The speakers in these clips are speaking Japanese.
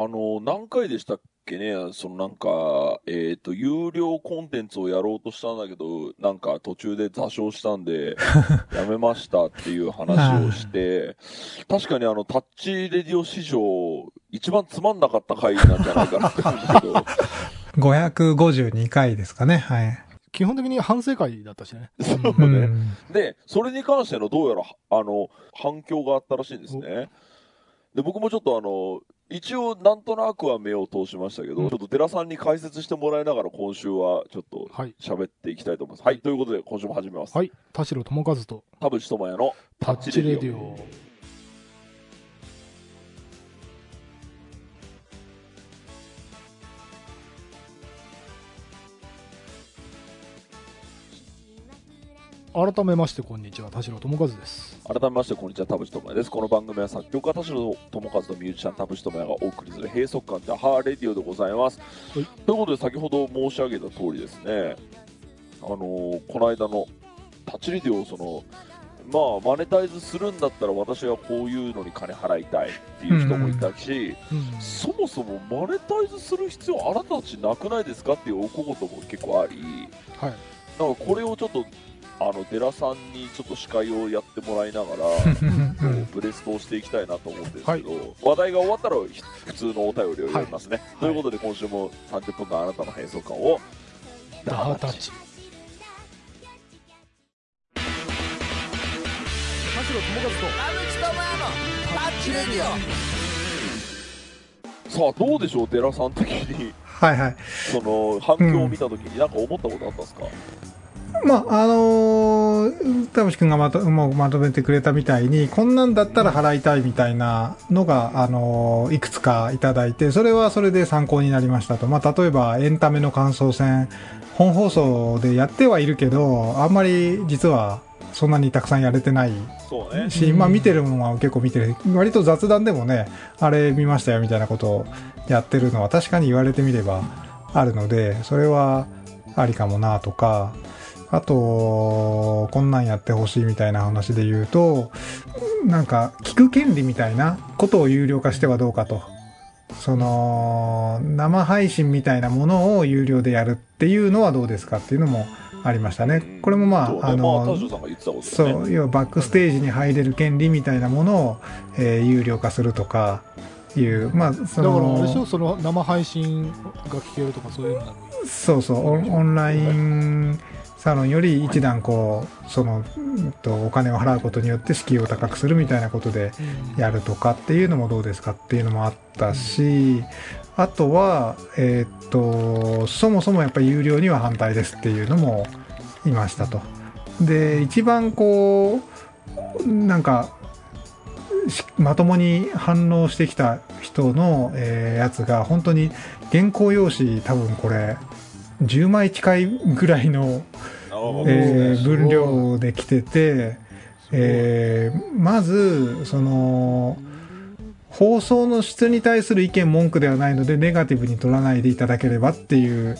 あの、何回でしたっけね、そのなんか、えっ、と、有料コンテンツをやろうとしたんだけど、なんか途中で座礁したんで、やめましたっていう話をして、確かにあの、タッチレディオ史上、一番つまんなかった回なんじゃないかなって思うけど、552回ですかね。はい。基本的に反省会だったしね。そううね。ん。で、それに関してのどうやら、あの、反響があったらしいんですね。で、僕もちょっとあの、一応なんとなくは目を通しましたけど、うんちょっと寺さんに解説してもらいながら今週はちょっとはい。喋っていきたいと思います。はい、ということで今週も始めます。はい。田代智和と田淵智也のタッチレディオ。改めましてこんにちは田代智和です。改めましてこんにちは、田淵智也です。この番組は作曲家田代智和とミュージシャン田淵智也がお送りする閉塞感でハーレディオでございます。はい。ということで先ほど申し上げた通りですね、あのーこの間のタッチレディオをその、まあ、マネタイズするんだったら私はこういうのに金払いたいっていう人もいたし、うん。そもそもマネタイズする必要あなたたちなくないですかっていうお小言も結構あり、はい。なんかこれをちょっと、あの、寺さんにちょっと司会をやってもらいながら、こうブレストをしていきたいなと思うんですけど、話題が終わったらひ普通のお便りを読みますね。ということで今週も30分間あなたの変装感をダハタッチ。田代智和とタッチレディさあどうでしょう寺さん的に。はいはい。その反響を見た時に何か思ったことあったんですか、まあ、あのー、田淵くんがまともうまとめてくれたみたいに、こんなんだったら払いたいみたいなのが、あのーいくつかいただいて、それはそれで参考になりましたと。まあ、例えば、エンタメの感想戦、本放送でやってはいるけど、あんまり実はそんなにたくさんやれてないそうねし、まあ見てるものは結構見てる。割と雑談でもね、あれ見ましたよみたいなことをやってるのは確かに言われてみればあるので、それはありかもなとか、あと、こんなんやってほしいみたいな話で言うと、なんか聞く権利みたいなことを有料化してはどうかと。その、生配信みたいなものを有料でやるっていうのはどうですかっていうのもありましたね。これもまあ、そうねあの、まあ田代さんが言ってたことですねそう、要はバックステージに入れる権利みたいなものを、えー有料化するとかいう、まあ、そオだからあれでしょの、その生配信が聞けるとかそういうのそうそう、オンオンラインサロンより一段こう、その、うんとお金を払うことによって敷居を高くするみたいなことでやるとかっていうのもどうですかっていうのもあったし、あとは、えーっと、そもそもやっぱり有料には反対ですっていうのもいましたと。で、一番こう、なんか、しまともに反応してきた人の、えーやつが本当に原稿用紙多分これ10枚近いぐらいのえー分量で来てて、えーまず、その、放送の質に対する意見文句ではないので、ネガティブに取らないでいただければっていう、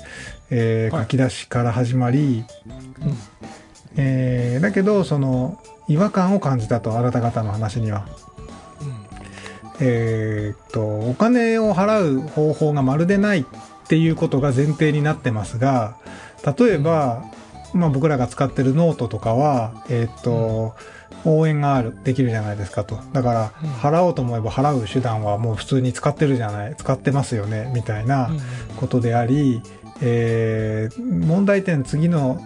えーはい。書き出しから始まり、えーだけど、その、違和感を感じたと、あなた方の話には。えーっと、お金を払う方法がまるでないっていうことが前提になってますが、例えば、まあ僕らが使ってるノートとかは、えーっと、応援がある、できるじゃないですかと。だからうん、払おうと思えば払う手段はもう普通に使ってるじゃない、使ってますよね、みたいなことであり、えー問題点次の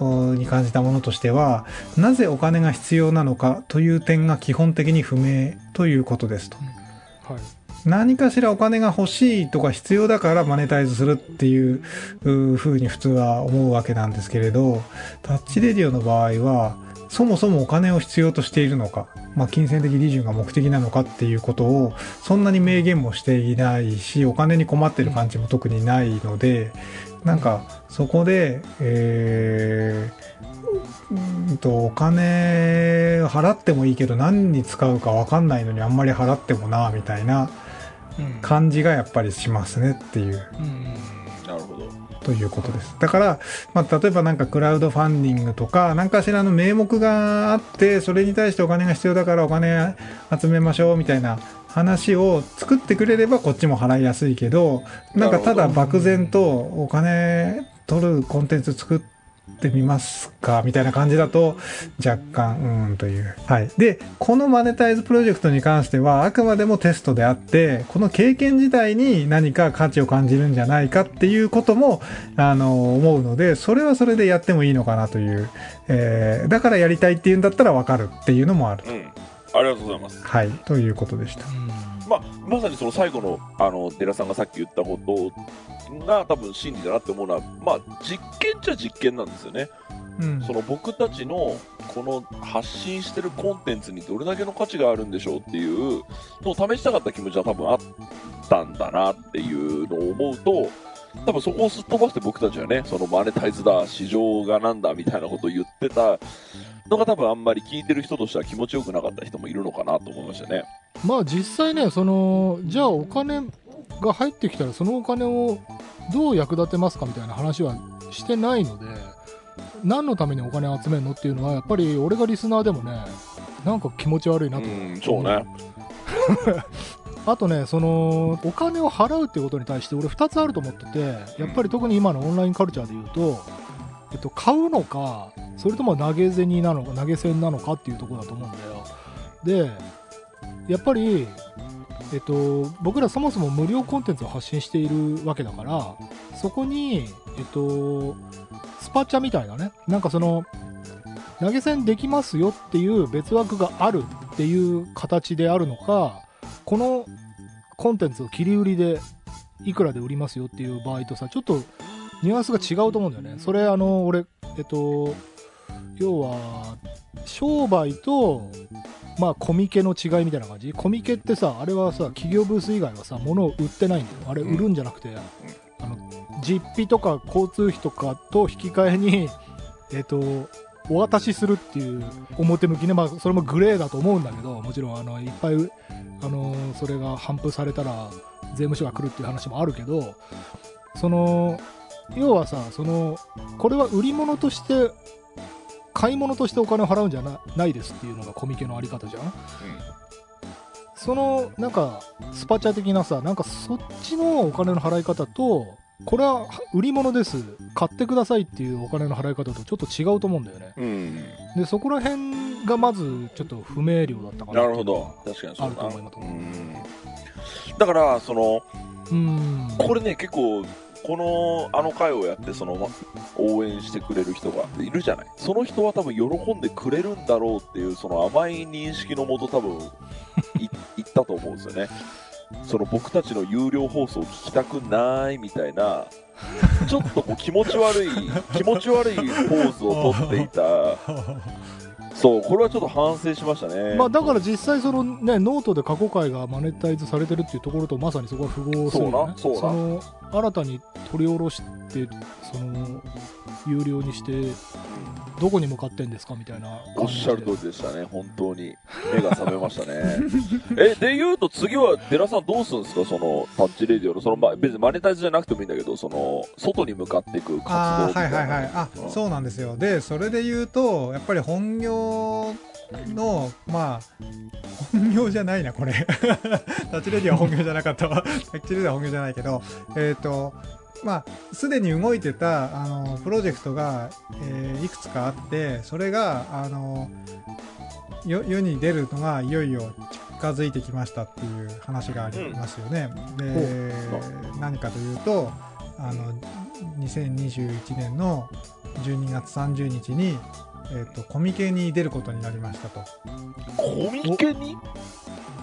おに感じたものとしては、なぜお金が必要なのかという点が基本的に不明ということですと。はい何かしらお金が欲しいとか必要だからマネタイズするっていうう風に普通は思うわけなんですけれど、タッチレディオの場合は、そもそもお金を必要としているのか、まあ、金銭的利潤が目的なのかっていうことを、そんなに明言もしていないし、お金に困ってる感じも特にないので、なんか、そこで、えー、と、お金払ってもいいけど何に使うかわかんないのにあんまり払ってもな、みたいな感じがやっぱりしますねっていう、うんなるほど。ということです。だから、まあ、例えばなんかクラウドファンディングとか、何かしらの名目があって、それに対してお金が必要だからお金集めましょうみたいな話を作ってくれればこっちも払いやすいけど、なんかただ漠然とお金取るコンテンツ作ってみますかみたいな感じだと若干うーんという。はい。で、このマネタイズプロジェクトに関してはあくまでもテストであって、この経験自体に何か価値を感じるんじゃないかっていうことも、あの、思うので、それはそれでやってもいいのかなという。えーだからやりたいっていうんだったらわかるっていうのもある。うん。ありがとうございます。はい。ということでした。うんまあ、まさにその最後の、あの、寺さんがさっき言ったことが多分真理だなって思うのは、まあ、実験っちゃ実験なんですよね。うんその僕たちのこの発信してるコンテンツにどれだけの価値があるんでしょうっていうのを試したかった気持ちは多分あったんだなっていうのを思うと、多分そこをすっ飛ばして僕たちはね、そのマネタイズだ、市場がなんだみたいなことを言ってたのが多分あんまり聞いてる人としては気持ちよくなかった人もいるのかなと思いましたね。まあ実際ねそのじゃあお金が入ってきたらそのお金をどう役立てますかみたいな話はしてないので何のためにお金を集めるのっていうのはやっぱり俺がリスナーでもねなんか気持ち悪いなと、うん、そうね。あとねそのお金を払うっていうことに対して俺2つあると思っててやっぱり特に今のオンラインカルチャーで言うと、えっと、買うのかそれとも投げ銭なのか投げ銭なのかっていうところだと思うんだよでやっぱりえっと、僕らそもそも無料コンテンツを発信しているわけだからそこに、えっと、スパチャみたいなねなんかその投げ銭できますよっていう別枠があるっていう形であるのかこのコンテンツを切り売りでいくらで売りますよっていう場合とさちょっとニュアンスが違うと思うんだよね。それあの俺えっと要は商売とまあコミケの違いみたいな感じ？コミケってさあれはさ企業ブース以外はさ物を売ってないんだよ。あれ売るんじゃなくて、あの実費とか交通費とかと引き換えに えっとお渡しするっていう表向きね、まあ、それもグレーだと思うんだけどもちろんあのいっぱいあのそれが頒布されたら税務署が来るっていう話もあるけどその要はさそのこれは売り物として買い物としてお金を払うんじゃなないですっていうのがコミケのあり方じゃん、そのなんかスパチャ的なさなんかそっちのお金の払い方とこれは売り物です買ってくださいっていうお金の払い方とちょっと違うと思うんだよねうん。でそこら辺がまずちょっと不明瞭だったかななるほど。確かにそう。あると思いますうんだから、その、うんこれね、結構、この、あの回をやって、その、応援してくれる人がいるじゃない。その人は多分喜んでくれるんだろうっていう、その甘い認識のもと多分、い 言ったと思うんですよね。その僕たちの有料放送を聞きたくないみたいな、ちょっとこう気持ち悪い、気持ち悪いポーズをとっていた。そう、これはちょっと反省しましたね。まあだから実際そのねノートで過去回がマネタイズされてるっていうところとまさにそこは符合するよねそうなそうなの新たに取り下ろしてその有料にしてどこに向かってんですかみたいな。おっしゃる通りでしたね、本当に。目が覚めましたね。え、で言うと次は、寺さんどうするんですか？その、タッチレディオの、その、まあ、別にマネタイズじゃなくてもいいんだけど、その、外に向かっていく活動みあはいいはいはい。あうん。そうなんですよ。でそれで言うとやっぱり本業のまあ本業じゃないなこれ。タッチレディは本業じゃなかったわ。タッチレディは本業じゃないけどえっ、とまあすでに動いてたあのプロジェクトが、えーいくつかあってそれがあのよ世に出るのがいよいよ近づいてきましたっていう話がありますよね。で何かというとあの2021年の12月30日に、えー、とコミケに出ることになりましたと。コミケに？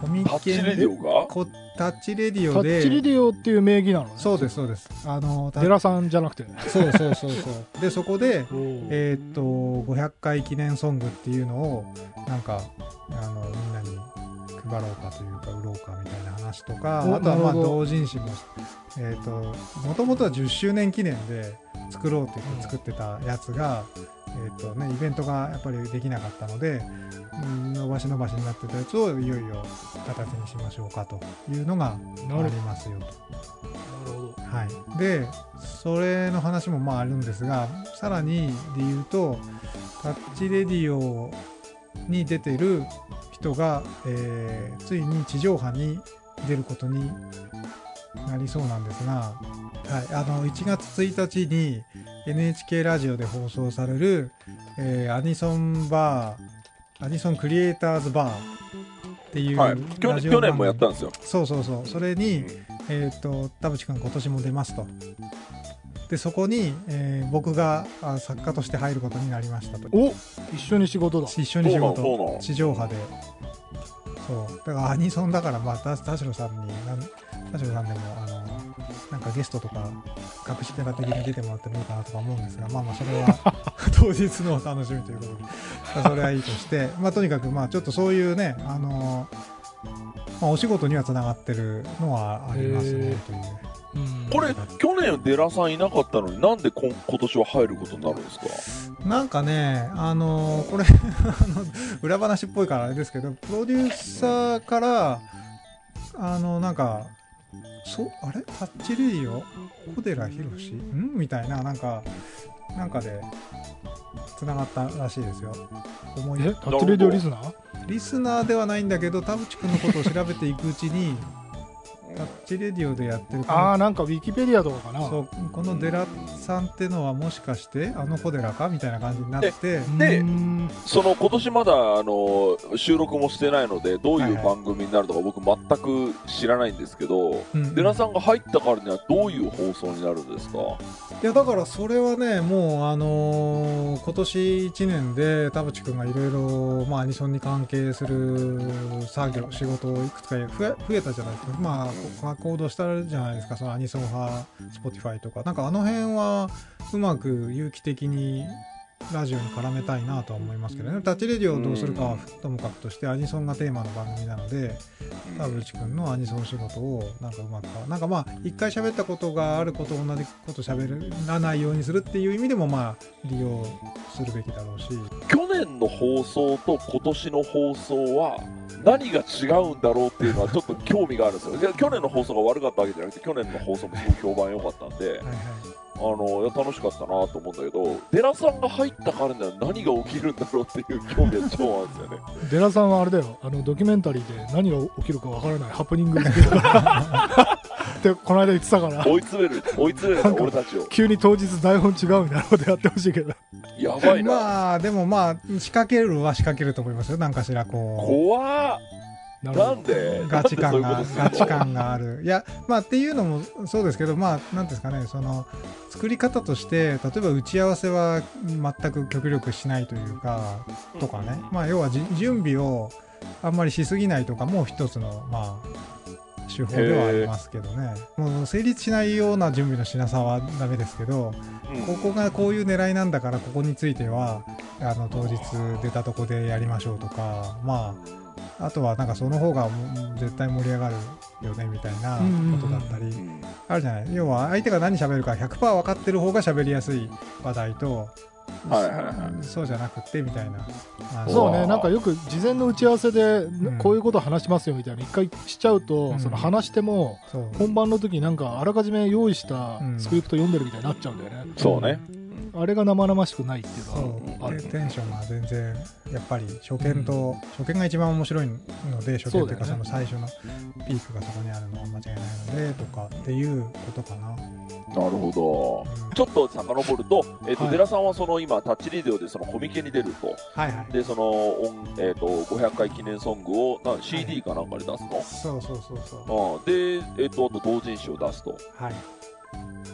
コミタッチケレディオが？こタッチレディタオで。ッチレディオっていう名義なのね。そうですそうです。あのタデラさんじゃなくてそうそうそうそう。でそこでえーっと500回記念ソングっていうのをなんかあのみん配ろうかというか売ろうかみたいな話とかおあとはまあ同人誌もえーっともともとは10周年記念で作ろうって言って作ってたやつが、えーっとね、イベントがやっぱりできなかったのでうん伸ばし伸ばしになってたやつをいよいよ形にしましょうかというのがありますよ。と。はい、でそれの話もまああるんですがさらにで言うとタッチレディオに出てる人が、えーついに地上波に出ることになりそうなんですが、はい、あの1月1日に NHK ラジオで放送される、えーアニソンバーアニソンクリエイターズバーっていうはい。去ラジオ去年もやったん番ですよ。組そうそうそうそれに、えっ、と田淵君今年も出ますとでそこに、えー僕があ作家として入ることになりましたと。お一緒に仕事だ。一緒に仕事。地上波で。そう。だからアニソンだからまあ田田代さんになん田代さんでもあのなんかゲストとか隠しキャラ的に出てもらってもいいかなとか思うんですがまあまあそれは 当日のお楽しみということで、まあそれはいいとして まあとにかくまあちょっとそういうねあのまあ、お仕事にはつながってるのはありますねという。うんこれ、去年デラさんいなかったのになんでこん今年は入ることになるんですか？なんかね、あのーこれ 裏話っぽいからあれですけど、プロデューサーから、あの、なんか、そ、あれ？タッチレディオ小寺博士ん？みたいな、なんか、なんかで、繋がったらしいですよ。思いえ？タッチレディオリスナー？リスナーではないんだけど、田淵くんのことを調べていくうちに、タッチレディオでやってるこのああなんかウィキペディアとかかな。そうこのデラさんってのはもしかしてあの小寺かみたいな感じになって。でその今年まだあの収録もしてないのでどうはいはいいう番組になるのか僕全く知らないんですけど、うんデラさんが入ったからにはどういう放送になるんですか？いやだからそれはねもうあのー今年1年で田淵君がいろいろまあアニソンに関係する作業仕事をいくつか増え増えたじゃないですか。まあ行動したじゃないですかそのアニソン派 Spotify とかなんかあの辺はうまく有機的にラジオに絡めたいなとは思いますけどねタッチレディオをどうするかはともかくとしてアニソンがテーマの番組なので田淵君のアニソン仕事をなんかうまくなんかまあ一回喋ったことがあること同じこと喋らないようにするっていう意味でもまあ利用するべきだろうし去年の放送と今年の放送は何が違うんだろうっていうのはちょっと興味があるんですよ。去年の放送が悪かったわけじゃなくて去年の放送もすごい評判良かったんで。はいはいあの楽しかったなと思うんだけどデラさんが入ったからには何が起きるんだろうっていう興味が超あるんですよね。デラさんはあれだよ。あのドキュメンタリーで何が起きるかわからないハプニングだからってこの間言ってたから。追い詰める追い詰める俺たちを。急に当日台本違うみたいなことやってほしいけど。やばいな、まあでもまあ仕掛けるは仕掛けると思いますよ。なんかしらこ怖っ。なるほどなんで？うガチ感がガチ感がある。いやまあっていうのもそうですけどまあなんですかねその作り方として例えば打ち合わせは全く極力しないというかとかね、まあ要はじ準備をあんまりしすぎないとかも一つのまあ手法ではありますけどね。もう成立しないような準備のしなさはダメですけどうん。ここがこういう狙いなんだからここについてはあの当日出たとこでやりましょうとかまああとはなんかその方が絶対盛り上がるよねみたいなことだったりうんあるじゃない。要は相手が何喋るか100%分かってる方が喋りやすい話題とはいはいはい。そうじゃなくってみたいな。そうねなんかよく事前の打ち合わせでんこういうこと話しますよみたいな一回しちゃうと、うん。その話しても本番の時になんかあらかじめ用意したうん。スクリプト読んでるみたいになっちゃうんだよね、そうねあれが生々しくないっていうそのはある。うでテンションが全然やっぱり初見と、初見が一番面白いので初見というかその最初のピークがそこにあるのは間違いないのでとかっていうことかな、なるほど。うん。ちょっと遡ると、えっとはい。デラさんはその今タッチリデオでそのコミケに出ると。はいはい。でその音、えっと500回記念ソングをな CD かなんかで出すの、そうそうそうそう。あ。で、えっとあと同人誌を出すと。はい。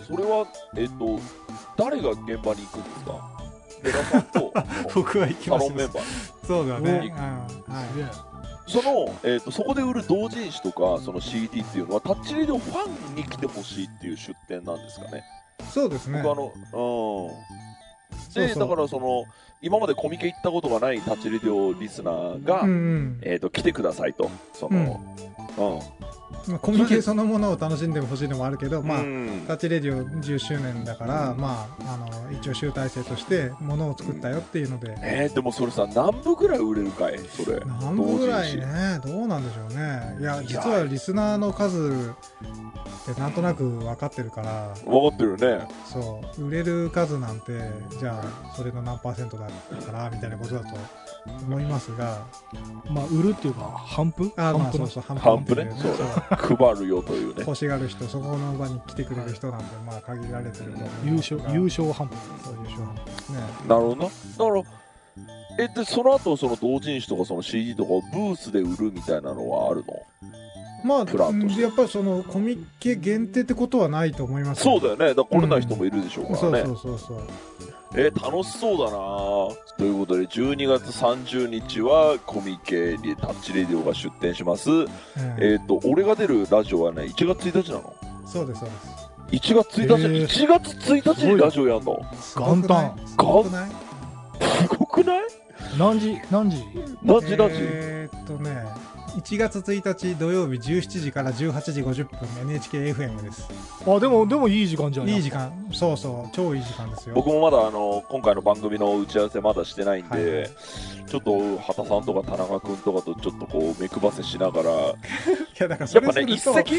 それは、えっと誰が現場に行くんですか？デラさんと。僕は行きサます。ロンメンバーそうだね、その、えっとそこで売る同人誌とかその CD っていうのはタッチリデオファンに来てほしいっていう出店なんですかね？い、そうですね。僕あのうん。でだからその今までコミケ行ったことがないタッチレディオリスナーが、うんうん。えー、と来てくださいと。その、うんまあ、コミュニケーそのものを楽しんでほしいのもあるけど、まあうん。タッチレディオ10周年だから、まあ、あの一応集大成としてものを作ったよっていうので、えー、でもそれさ何部ぐらい売れるかい？それ。何部ぐらいね？どうなんでしょうね。いや実はリスナーの数ってなんとなく分かってるから。誌分かってるよね。そう。売れる数なんてじゃあそれの何パーセントだからみたいなことだと思いますがまあ売るっていうか反布？あーまあそうそう反布ね。そう。配るよというね。欲しがる人そこの場に来てくれる人なんでまあ限られてると思い優勝優勝反布。そう優勝ですね。なるほど。なだからえでその後その同人誌とかその CD とかをブースで売るみたいなのはあるの？まあやっぱりそのコミケ限定ってことはないと思いますそうだよね。だ来れない人もいるでしょうそうからね、そうそうそうえー楽しそうだな。ということで12月30日はコミケにタッチレディオが出店します。うん。えっ、と俺が出るラジオはね1月1日なの。そうですそうです。1月1日、へー。1月1日にラジオやんの？元旦？すごくない？すごくない？何時？何時？何時？何時、えーっとね1月1日土曜日17時から18時50分 NHKFM です。あでもでもいい時間じゃん。いい時間。そうそう超いい時間ですよ。僕もまだあの今回の番組の打ち合わせまだしてないんで、はいはい。ちょっと畑さんとか田中君とかとちょっとこう目配せしながら。や いやだからそっぱね一れすると。石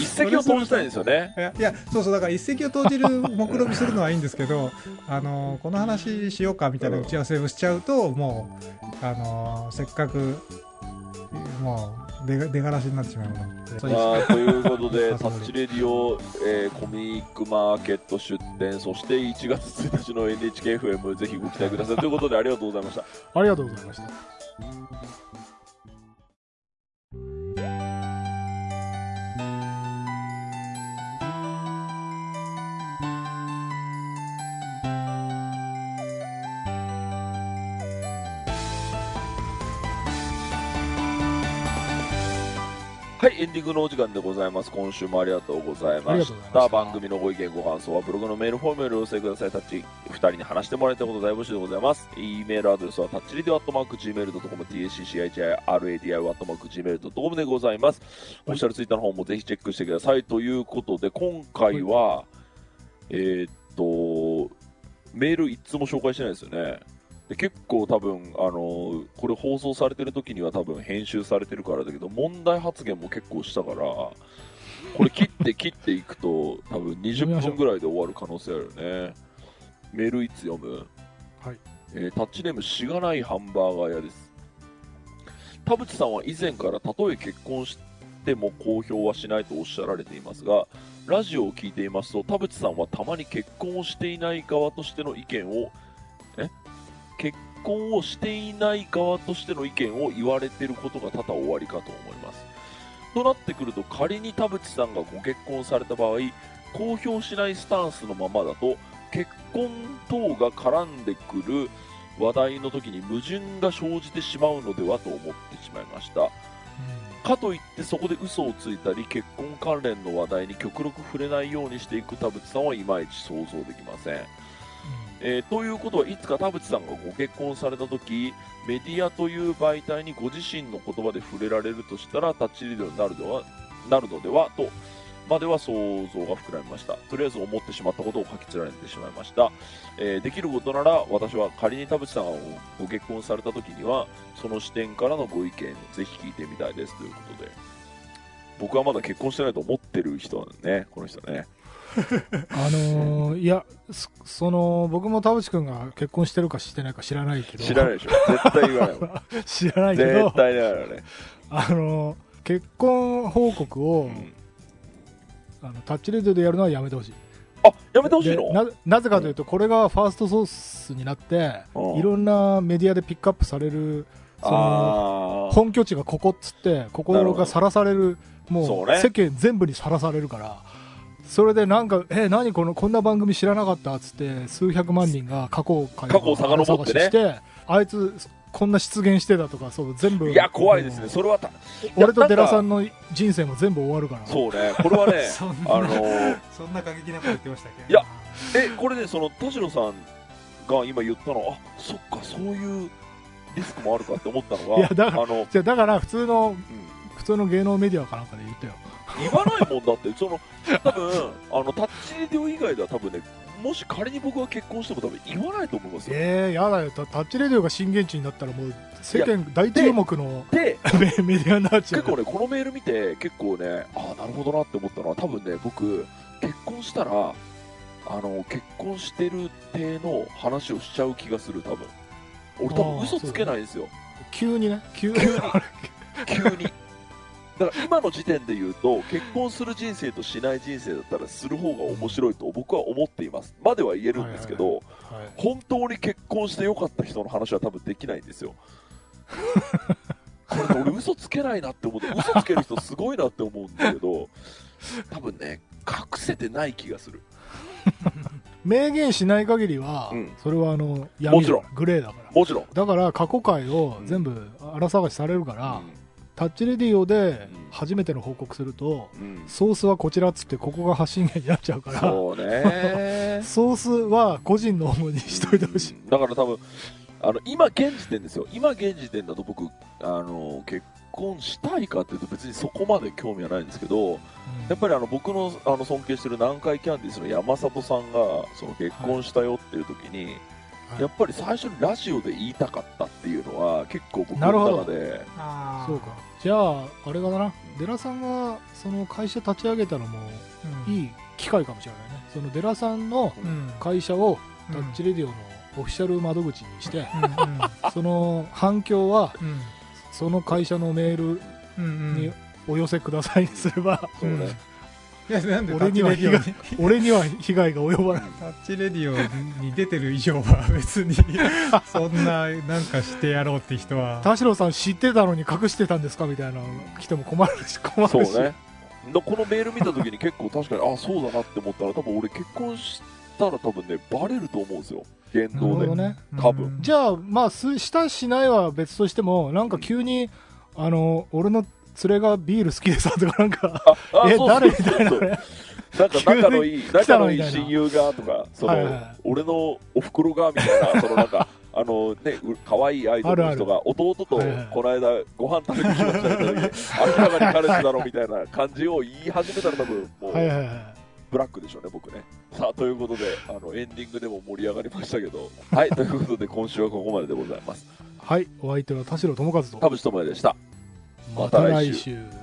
一石 を投じたいんですよね。いやいやそうそうだから一石を投じる目論見するのはいいんですけど あのこの話しようかみたいな打ち合わせをしちゃうともうあのせっかくもう出が出がらしになってしまいうまあ、ということで、あ タッチレディオ、えーコミックマーケット出店、そして1月1日の NHKFM、ぜひご期待ください。ということで、ありがとうございました。ありがとうございましたはい、エンディングのお時間でございます。今週もありがとうございあましりがとうございましたた。番組のご意見、ご感想はブログのメールフォームよりお寄せください。タッチ2人に話してもらいたいこと大募集でございます。e メールアドレスはタッチリディオアットマーク Gmail.com、tacchiradio アットマーク Gmail.com でございます。オフィシャルツイッターの方もぜひチェックしてください。ということで、今回は、えーっと、メール一つも紹介してないですよね。で結構多分、あのこれ放送されてる時には多分編集されてるからだけど問題発言も結構したからこれ切って 切っていくと多分20分ぐらいで終わる可能性あるよね。メールいつ読む？はい。えータッチネームしがないハンバーガー屋です。田淵さんは以前からたとえ結婚しても公表はしないとおっしゃられていますがラジオを聞いていますと田淵さんはたまに結婚をしていない側としての意見をえ結婚をしていない側としての意見を言われていることが多々おありかと思います。となってくると仮に田淵さんがご結婚された場合公表しないスタンスのままだと結婚等が絡んでくる話題の時に矛盾が生じてしまうのではと思ってしまいました。かといってそこで嘘をついたり結婚関連の話題に極力触れないようにしていく田淵さんはいまいち想像できませんえーということはいつか田淵さんがご結婚された時メディアという媒体にご自身の言葉で触れられるとしたらタッチリードになるではなるのではとまでは想像が膨らみました。とりあえず思ってしまったことを書き連ねてしまいました、えーできることなら私は仮に田淵さんがご結婚された時にはその視点からのご意見ぜひ聞いてみたいです。ということで。僕はまだ結婚してないと思ってる人なんでねこの人ね。あのーいやそその僕も田淵君が結婚してるかしてないか知らないけど。知らないでしょ。絶対言わないもん。知らないけど。絶対だからね、あのー結婚報告を、うん。あのタッチレディオでやるのはやめてほしい。あやめてほしいの？でななぜかというとこれがファーストソースになってうん。いろんなメディアでピックアップされるその本拠地がここっつってここがさらされるもう世間全部にさらされるからそれでなんかえ何このこんな番組知らなかったっつって数百万人が過去を過過去を遡ってね。してあいつこんな出現してたとかそう全部いや怖いですね。それはた俺と寺さんんの人生も全部終わるから。そうねこれはね。そんなあのーそんな過激なこと言ってましたっけ？いやえこれねその田代さんが今言ったのあそっかそういうリスクもあるかって思ったのがいやだからあの、じゃあだから普通のうん普通の芸能メディアかなんかで言ったよ。言わないもんだって。その多分あのタッチレディオ以外では多分ねもし仮に僕が結婚しても多分言わないと思いますよ。えー、やだよ。タタッチレディオが震源地になったらもう世間大注目ので メメディアになっちゃう。結構ねこのメール見て結構ねああなるほどなって思ったのは多分ね僕結婚したらあの結婚してる体の話をしちゃう気がする多分。俺多分嘘つけないんですよ。急にね。急に。急に。だから今の時点で言うと、結婚する人生としない人生だったらする方が面白いと僕は思っています。までは言えるんですけど、はい本当に結婚してよかった人の話は多分できないんですよ。これね俺嘘つけないなって思って、嘘つける人すごいなって思うんだけど、多分ね、隠せてない気がする。明言しない限りは、うんそれはあの闇もちろんグレーだからもちろん。だから過去回を全部荒探しされるから、タッチレディオでうん。初めての報告すると、うん。うんソースはこちらっつってここが発信源になっちゃうからそうね。ソースは個人の主にしといてほしい、うん。だから多分あの今現時点ですよ。今現時点だと僕あの結婚したいかっていうと別にそこまで興味はないんですけどやっぱりあの僕のあの尊敬してる南海キャンディーズの山里さんがその結婚したよっていう時に、はいやっぱり最初にラジオで言いたかったっていうのは結構僕なるほど。の中でそうか。じゃああれがだな。デラさんがその会社立ち上げたのもうん。いい機会かもしれないね。そのデラさんのうん。会社をうん。タッチレディオのオフィシャル窓口にして、うんその反響はうん。その会社のメールうんうん。にお寄せくださいにすれば、そうね、うん。いやなんで俺にはタッチレディオに。俺には被害が及ばない。タッチレディオに出てる以上は別に そんななんかしてやろうって人は。田代さん知ってたのに隠してたんですかみたいなの来ても困るし困るし。そうね。だこのメール見た時に結構確かにあそうだなって思ったら多分俺結婚したら多分ねバレると思うんですよ。言動で。ね。多分。じゃあまあすしたしないは別としてもなんか急に、あの俺の連れがビール好きでさとかなんかえ誰みたいななんか仲のいい、仲のいい親友がとか、その、はいはい。俺のお袋がみたいな、そのなんか、あのね、う可愛いアイドルの人が、弟とこの間ご飯食べに来ましたみたいな、明らかに彼氏だろみたいな感じを言い始めたら多分、もう、ブラックでしょうね、僕ね。さあ、ということで、あの、エンディングでも盛り上がりましたけど、はい、ということで今週はここまででございます。はいお相手は田代智和と。田淵智也でした。また来週。